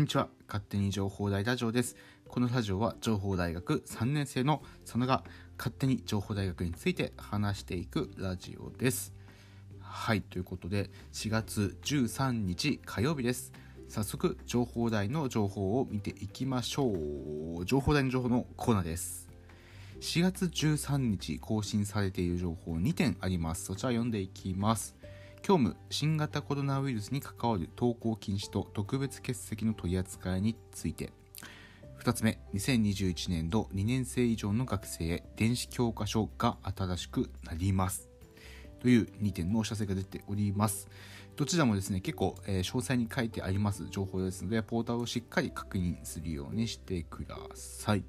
こんにちは。勝手に情報大ラジオです。このラジオは情報大学3年生の佐野が勝手に情報大学について話していくラジオです。はい、ということで4月13日火曜日です。早速、情報大の情報を見ていきましょう。情報大の情報のコーナーです。4月13日更新されている情報2点あります。そちら読んでいきます。今日も新型コロナウイルスに関わる登校禁止と特別欠席の取り扱いについて。2つ目2021年度2年生以上の学生へ電子教科書が新しくなります。という2点のお知らせが出ております。どちらもですね結構、えー詳細に書いてあります情報ですのでポータルをしっかり確認するようにしてください、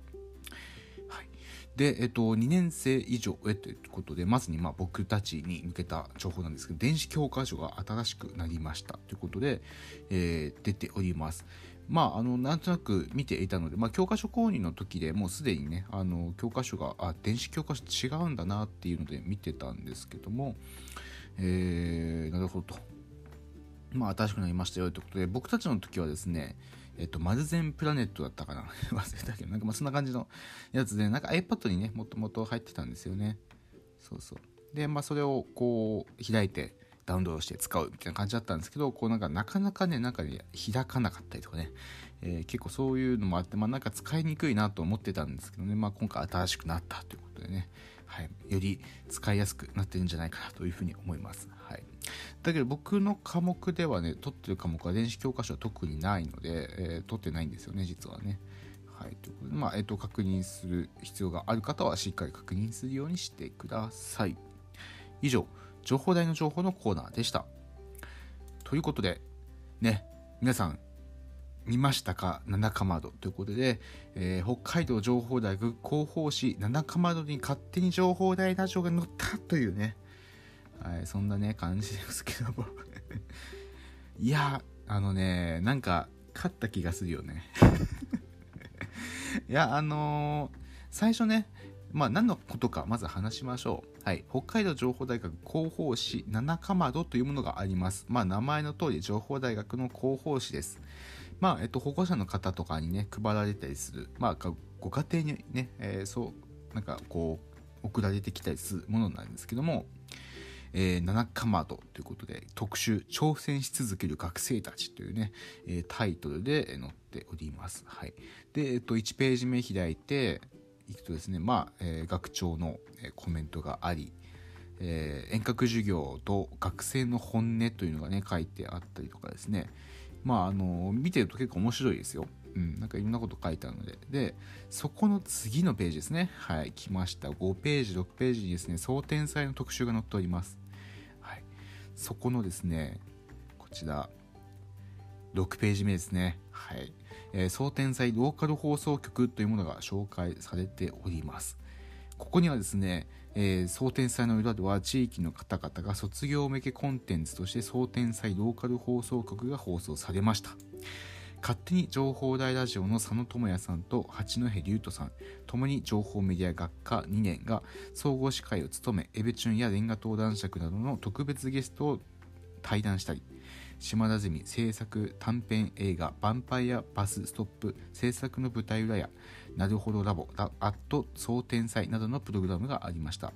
で、えっと、2年生以上へということで、まずにまあ僕たちに向けた情報なんですけど、電子教科書が新しくなりましたということで、えー出ております。まあ、あの、なんとなく見ていたので、まあ、教科書購入の時でもうすでにね、あの、教科書が、あ、電子教科書違うんだなっていうので見てたんですけども、えーなるほどと。まあ、新しくなりましたよということで、僕たちの時はですね、えっと、マルゼンプラネットだったかな？忘れたけど、なんかまあそんな感じのやつで、なんか iPad にね、もともと入ってたんですよね。そうそう。で、まあそれをこう、開いて、ダウンロードして使うみたいな感じだったんですけど、こうなんかなかなかね、なんかね、開かなかったりとかね、えー結構そういうのもあって、まあなんか使いにくいなと思ってたんですけどね、まあ今回新しくなったということでね、はい、より使いやすくなってるんじゃないかなというふうに思います。はい。だけど僕の科目ではね、取ってる科目は電子教科書は特にないので、えー取ってないんですよね、実はね。はい。ということで、まあ、えっ、と、確認する必要がある方はしっかり確認するようにしてください。以上、情報大の情報のコーナーでした。ということで、ね、皆さん、見ましたか？七かまどということで、えー北海道情報大学広報誌七かまどに勝手に情報大ラジオが載ったというね、はい、そんなね、感じですけども。いや、あのね、なんか、勝った気がするよね。いや、あのー最初ね、まあ何のことかまず話しましょう。はい。北海道情報大学広報誌七かまどというものがあります。まあ名前の通り情報大学の広報誌です。まあ、えっと、保護者の方とかにね、配られたりする。まあ、ご家庭にね、えーそう、なんかこう、送られてきたりするものなんですけども、えー、七かまどということで、特集、挑戦し続ける学生たちというね、えータイトルで載っております。はい。で、えっと、1ページ目開いていくとですね、まあ、えー学長のコメントがあり、えー遠隔授業と学生の本音というのがね、書いてあったりとかですね、まあ、あの、見てると結構面白いですよ。うん、なんかいろんなこと書いてあるので。で、そこの次のページですね。はい、来ました。5ページ、6ページにですね、総天祭の特集が載っております。そこのですね、こちら、6ページ目ですね。はい。えー、総天祭ローカル放送局というものが紹介されております。ここにはですね、えー、総天祭の裏では地域の方々が卒業向けコンテンツとして総天祭ローカル放送局が放送されました。勝手に情報大ラジオの佐野智也さんと八戸龍斗さん、共に情報メディア学科2年が総合司会を務め、エベチュンやレンガ登壇爵などの特別ゲストを対談したり、島田ゼミ制作短編映画「ヴァンパイアバスストップ」制作の舞台裏や「なるほどラボ」「アット総天祭」などのプログラムがありました。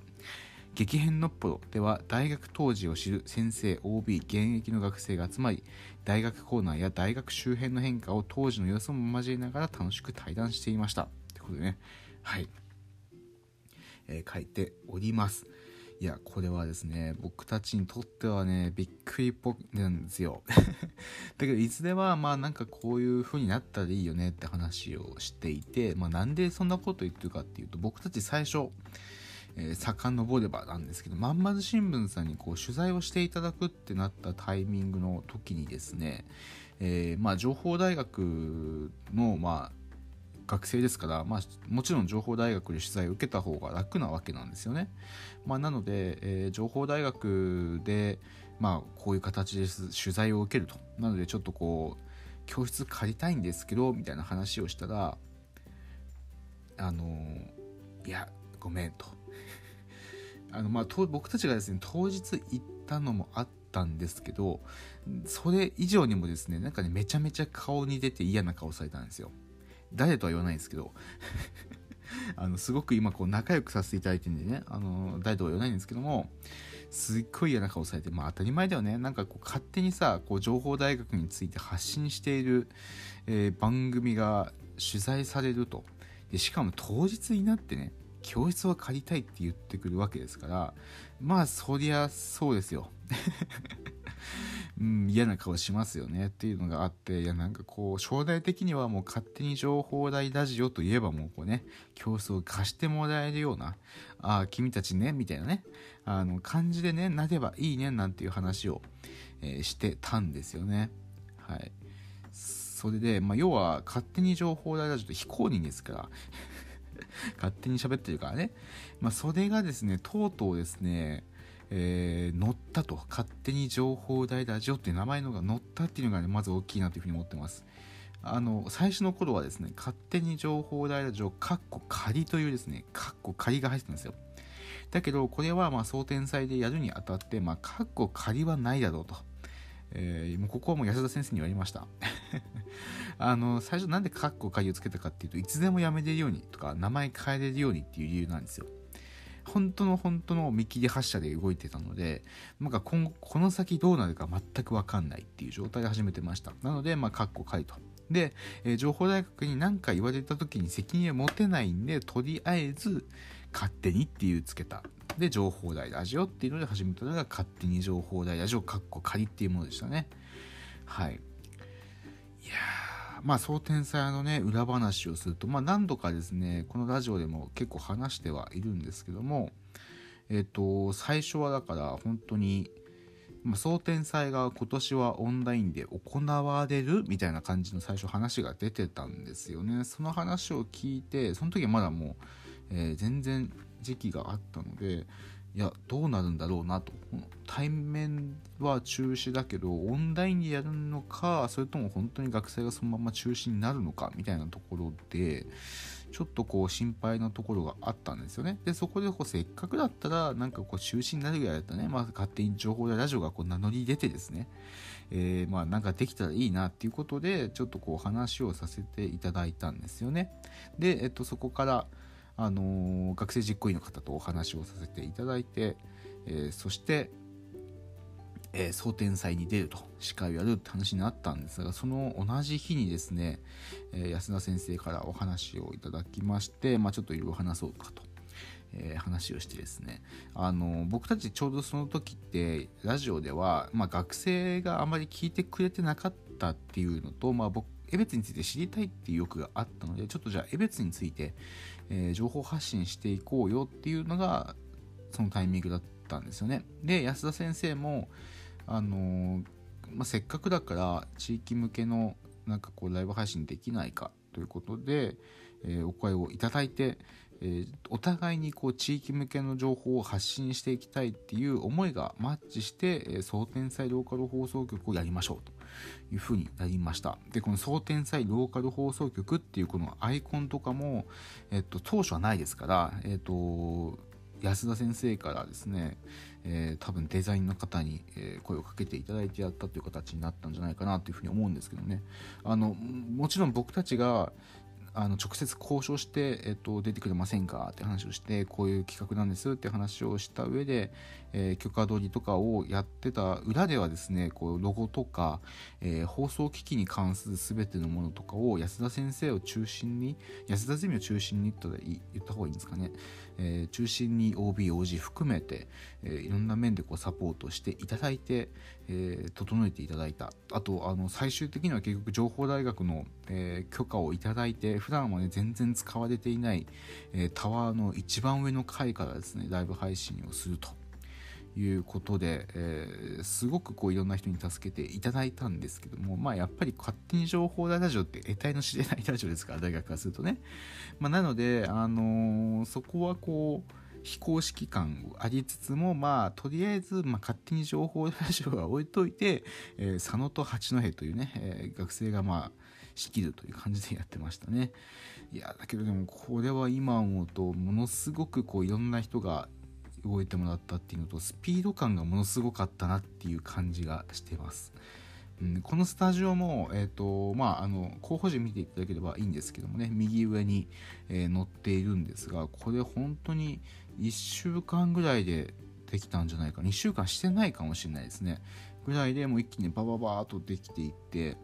激変のっぽろでは大学当時を知る先生 OB 現役の学生が集まり大学コーナーや大学周辺の変化を当時の様子も交えながら楽しく対談していました。ということでね。はい、えー書いております。いや、これはですね、僕たちにとってはね、びっくりっぽいなんですよ。だけど、いずれは、まあなんかこういう風になったらいいよねって話をしていて、まあなんでそんなこと言ってるかっていうと、僕たち最初、えー、遡ればなんですけど、まんまず新聞さんにこう取材をしていただくってなったタイミングの時にですね、えーまあ情報大学の、まあ、学生ですから、まあ、もちろん情報大学で取材を受けた方が楽なわけなんですよね。まあ、なので、えー情報大学で、まあ、こういう形で取材を受けると。なので、ちょっとこう、教室借りたいんですけど、みたいな話をしたら、あのいや、ごめんと。あの、まあ、僕たちがですね、当日行ったのもあったんですけどそれ以上にもですねなんかねめちゃめちゃ顔に出て嫌な顔されたんですよ。誰とは言わないんですけど。あのすごく今こう仲良くさせていただいてるんでねあの誰とは言わないんですけどもすっごい嫌な顔されてまあ当たり前だよね。なんかこう勝手にさこう情報大学について発信している、えー、番組が取材されると。でしかも当日になってね教室を借りたいって言ってくるわけですからまあそりゃそうですよ。うん、嫌な顔しますよねっていうのがあっていやなんかこう将来的にはもう勝手に情報大ラジオといえばもうこうね教室を貸してもらえるようなああ君たちねみたいなねあの感じでねなればいいねなんていう話を、えー、してたんですよね。はい。それで、まあ、要は勝手に情報大ラジオって非公認ですから 勝手に喋ってるからね、まあ、それがですねとうとうですねえー、乗ったと。勝手に情報大ラジオっていう名前のが乗ったっていうのがねまず大きいなというふうに思ってます。あの最初の頃はですね勝手に情報大ラジオカッコ仮というですねカッコ仮が入ってたんですよ。だけどこれはまあ総天祭でやるにあたってまあカッコ仮はないだろうと。えー、もうここはもう安田先生に言われました。あの最初なんでカッコ仮をつけたかっていうといつでもやめれるようにとか名前変えれるようにっていう理由なんですよ本当の本当の見切り発車で動いてたので、なんか今後、この先どうなるか全くわかんないっていう状態で始めてました。なので、まあ、カッコ書いと。で、えー、情報大学に何か言われた時に責任を持てないんで、とりあえず、勝手にっていうつけた。で、情報大ラジオっていうので始めたのが、勝手に情報大ラジオ、カッコ仮っていうものでしたね。はい。いや、まあ、総天才のね、裏話をすると、まあ、何度かですね、このラジオでも結構話してはいるんですけども、えっ、と、最初はだから本当に、まあ、総天祭が今年はオンラインで行われるみたいな感じの最初話が出てたんですよね。その話を聞いて、その時はまだもう、えー、全然時期があったので、いやどうなるんだろうなと。対面は中止だけどオンラインでやるのかそれとも本当に学生がそのまま中止になるのかみたいなところでちょっとこう心配なところがあったんですよね。でそこでこうせっかくだったらなんかこう中止になるぐらいだったらね、まあ、勝手に情報やラジオがこう名乗り出てですね、えー、まあなんかできたらいいなっていうことでちょっとこう話をさせていただいたんですよね。で、えっと、そこからあの学生実行委員の方とお話をさせていただいて、えー、そして、えー、総天祭に出ると司会をやるって話になったんですがその同じ日にですね、えー、安田先生からお話をいただきまして、まあ、ちょっといろいろ話そうかと。え、話をしてですねあの僕たちちょうどその時ってラジオでは、まあ、学生があまり聞いてくれてなかったっていうのと、まあ、僕江別について知りたいっていう欲があったのでちょっとじゃあ江別について、えー、情報発信していこうよっていうのがそのタイミングだったんですよね。で安田先生も、あのー、まあ、せっかくだから地域向けのなんかこうライブ配信できないかということで、えー、お声をいただいて、えー、お互いにこう地域向けの情報を発信していきたいっていう思いがマッチして、えー、総天才ローカル放送局をやりましょうというふうになりました。で、この総天才ローカル放送局っていうこのアイコンとかも、えっと、当初はないですから、えっと、安田先生からですね、えー、多分デザインの方に、え、声をかけていただいてやったという形になったんじゃないかなというふうに思うんですけどねあのもちろん僕たちがあの直接交渉して、えっと、出てくれませんかって話をしてこういう企画なんですって話をした上で、えー、許可取りとかをやってた裏ではですねこうロゴとか、えー、放送機器に関する全てのものとかを安田先生を中心に安田ゼミを中心にと言った方がいいんですかね、えー、中心に OBOG 含めて、えいろんな面でこうサポートしていただいて、え整えていただいた。あとあの最終的には結局情報大学の、え許可をいただいて普段はね全然使われていない、えタワーの一番上の階からですねライブ配信をすると。いうことで、えー、すごくこういろんな人に助けていただいたんですけども、まあやっぱり勝手に情報大ラジオって得体の知れないラジオですから、大学からするとね。まあなので、あのー、そこはこう、非公式感ありつつも、まあ、とりあえず、まあ、勝手に情報ラジオは置いといて、えー、佐野と八戸というね、えー、学生がまあ、仕切るという感じでやってましたね。いや、だけどでも、これは今思うと、ものすごくこう、いろんな人が動いてもらったっていうのとスピード感がものすごかったなっていう感じがしてます。うん、このスタジオも、えーとまあ、あの候補陣見ていただければいいんですけどもね右上に、えー、載っているんですがこれ本当に1週間ぐらいでできたんじゃないか2週間してないかもしれないですねぐらいでもう一気にバババーっとできていって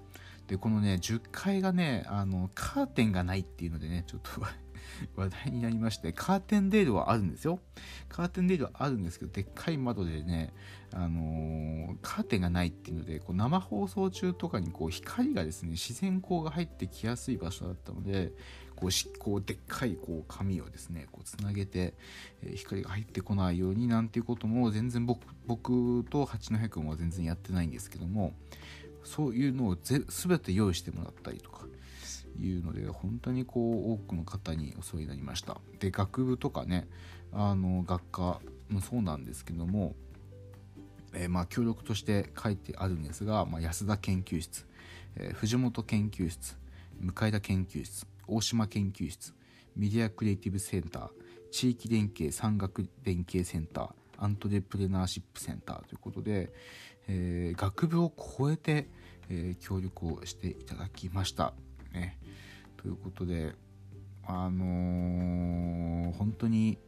でこのね10階がねあのカーテンがないっていうのでねちょっと話題になりましてカーテンデールはあるんですよ。カーテンデールはあるんですけどでっかい窓でねあのー、カーテンがないっていうのでこう生放送中とかにこう光がですね自然光が入ってきやすい場所だったのでこうしこうでっかいこう紙をですねこうつなげて、えー、光が入ってこないようになんていうことも全然僕僕と八戸君は全然やってないんですけどもそういうのをぜ全て用意してもらったりとかいうので本当にこう多くの方にお世話になりましたで学部とかねあの学科もそうなんですけども、えー、まあ協力として書いてあるんですが、まあ、安田研究室、えー、藤本研究室向田研究室大島研究室メディアクリエイティブセンター地域連携産学連携センターアントレプレナーシップセンターということで、えー、学部を超えて、えー、協力をしていただきました。ね、ということであのー、本当に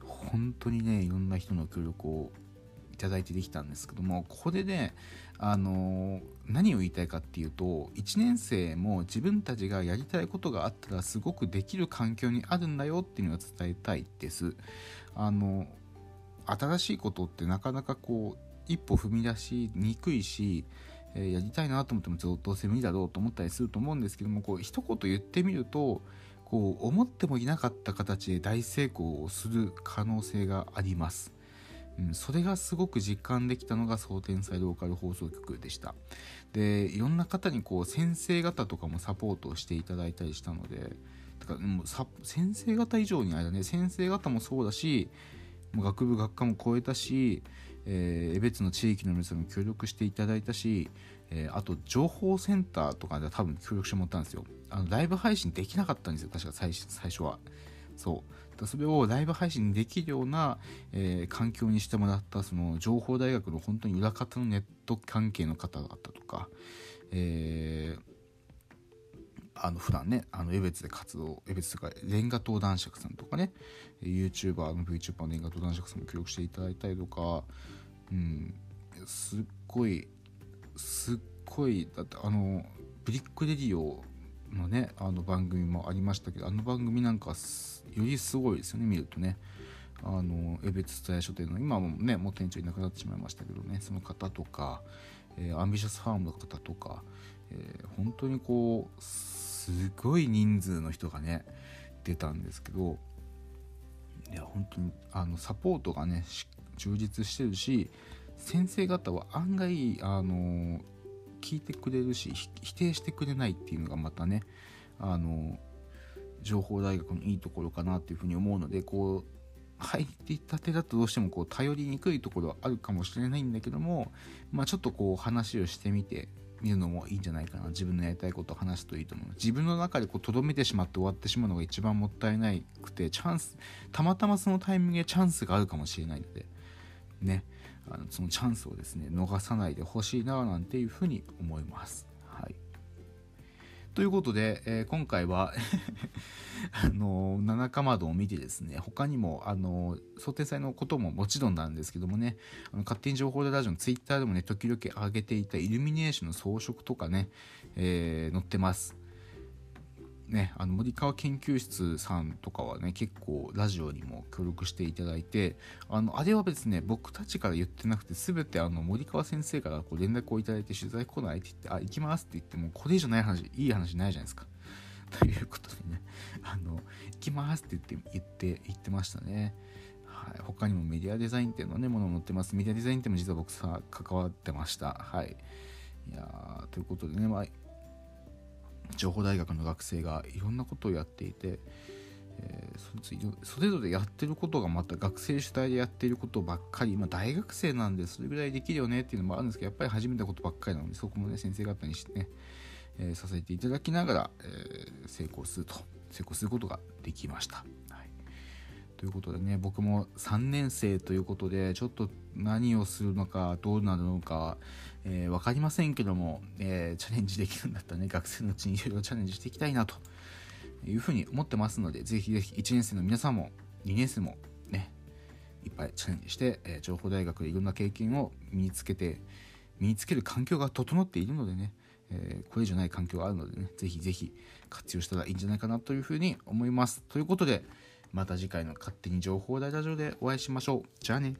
本当にねいろんな人の協力をいただいてできたんですけどもここでねあの何を言いたいかっていうと1年生も自分たちがやりたいことがあったらすごくできる環境にあるんだよっていうのを伝えたいです。あの新しいことってなかなかこう一歩踏み出しにくいし、え、やりたいなと思ってもどうせ無理だろうと思ったりすると思うんですけどもこう一言言ってみるとこう思ってもいなかった形で大成功をする可能性があります。うん、それがすごく実感できたのが総天才ローカル放送局でした。でいろんな方にこう先生方とかもサポートをしていただいたりしたのでだからもう先生方以上にあれだね先生方もそうだし学部学科も超えたし、えー、江別の地域の皆さんも協力していただいたし、えー、あと情報センターとかで多分協力してもらったんですよ。あのライブ配信できなかったんですよ。確か最最初は。そう。それをライブ配信できるような、えー、環境にしてもらったその情報大学の本当に裏方のネット関係の方だったとか、えーあの普段ねあの江別で活動江別とかレンガ島男爵さんとかね YouTuber の VTuber のレンガ島男爵さんも協力していただいたりとかうんすっごいすっごいだってあのブリックレディオのねあの番組もありましたけどあの番組なんかよりすごいですよね見るとね。あの江別蔦屋書店の今もねもう店長いなくなってしまいましたけどねその方とか、えー、アンビシャスファームの方とか、えー、本当にこうすごい人数の人がね出たんですけどいや本当にあのサポートがね充実してるし先生方は案外あの聞いてくれるし否定してくれないっていうのがまたねあの情報大学のいいところかなっていうふうに思うのでこう入りたてだとどうしてもこう頼りにくいところはあるかもしれないんだけども、まあ、ちょっとこう話をしてみて見るのもいいんじゃないかな。自分のやりたいことを話すといいと思う。自分の中でとどめてしまって終わってしまうのが一番もったいなくてチャンスたまたまそのタイミングでチャンスがあるかもしれないので。ね。あのそのチャンスをですね逃さないでほしいななんていうふうに思います。はい。ということで、えー、今回は あの七かまどを見てですね他にもあの想定祭のことももちろんなんですけどもねあの勝手に情報でラジオのツイッターでもね時々上げていたイルミネーションの装飾とかね、えー、載ってます。ね、あの森川研究室さんとかはね結構ラジオにも協力していただいてあのあれは別にね僕たちから言ってなくて全てあの森川先生からこう連絡をいただいて取材来ないって言ってあ行きますって言ってもこれ以上ない話いい話ないじゃないですか。ということでねあの行きますって言って言って言ってましたね。はい、他にもメディアデザインっていうのねもの載ってます。メディアデザインっても実は僕さ関わってました。はい。いやということでね、まあ、情報大学の学生がいろんなことをやっていて、えー、それぞれやってることがまた学生主体でやっていることばっかり、まあ、大学生なんでそれぐらいできるよねっていうのもあるんですけどやっぱり始めたことばっかりなのでそこもね先生方にしてね、えー、させていただきながら、えー、成功すると成功することができました。ということでね僕も3年生ということでちょっと何をするのかどうなるのか、えー、分かりませんけども、えー、チャレンジできるんだったらね学生のうちにいろいろチャレンジしていきたいなというふうに思ってますのでぜひぜひ1年生の皆さんも2年生もねいっぱいチャレンジして、えー、情報大学でいろんな経験を身につけて身につける環境が整っているのでね、えー、これ以上ない環境があるのでねぜひぜひ活用したらいいんじゃないかなというふうに思います。ということでまた次回の勝手に情報大ラジオでお会いしましょう。じゃあね。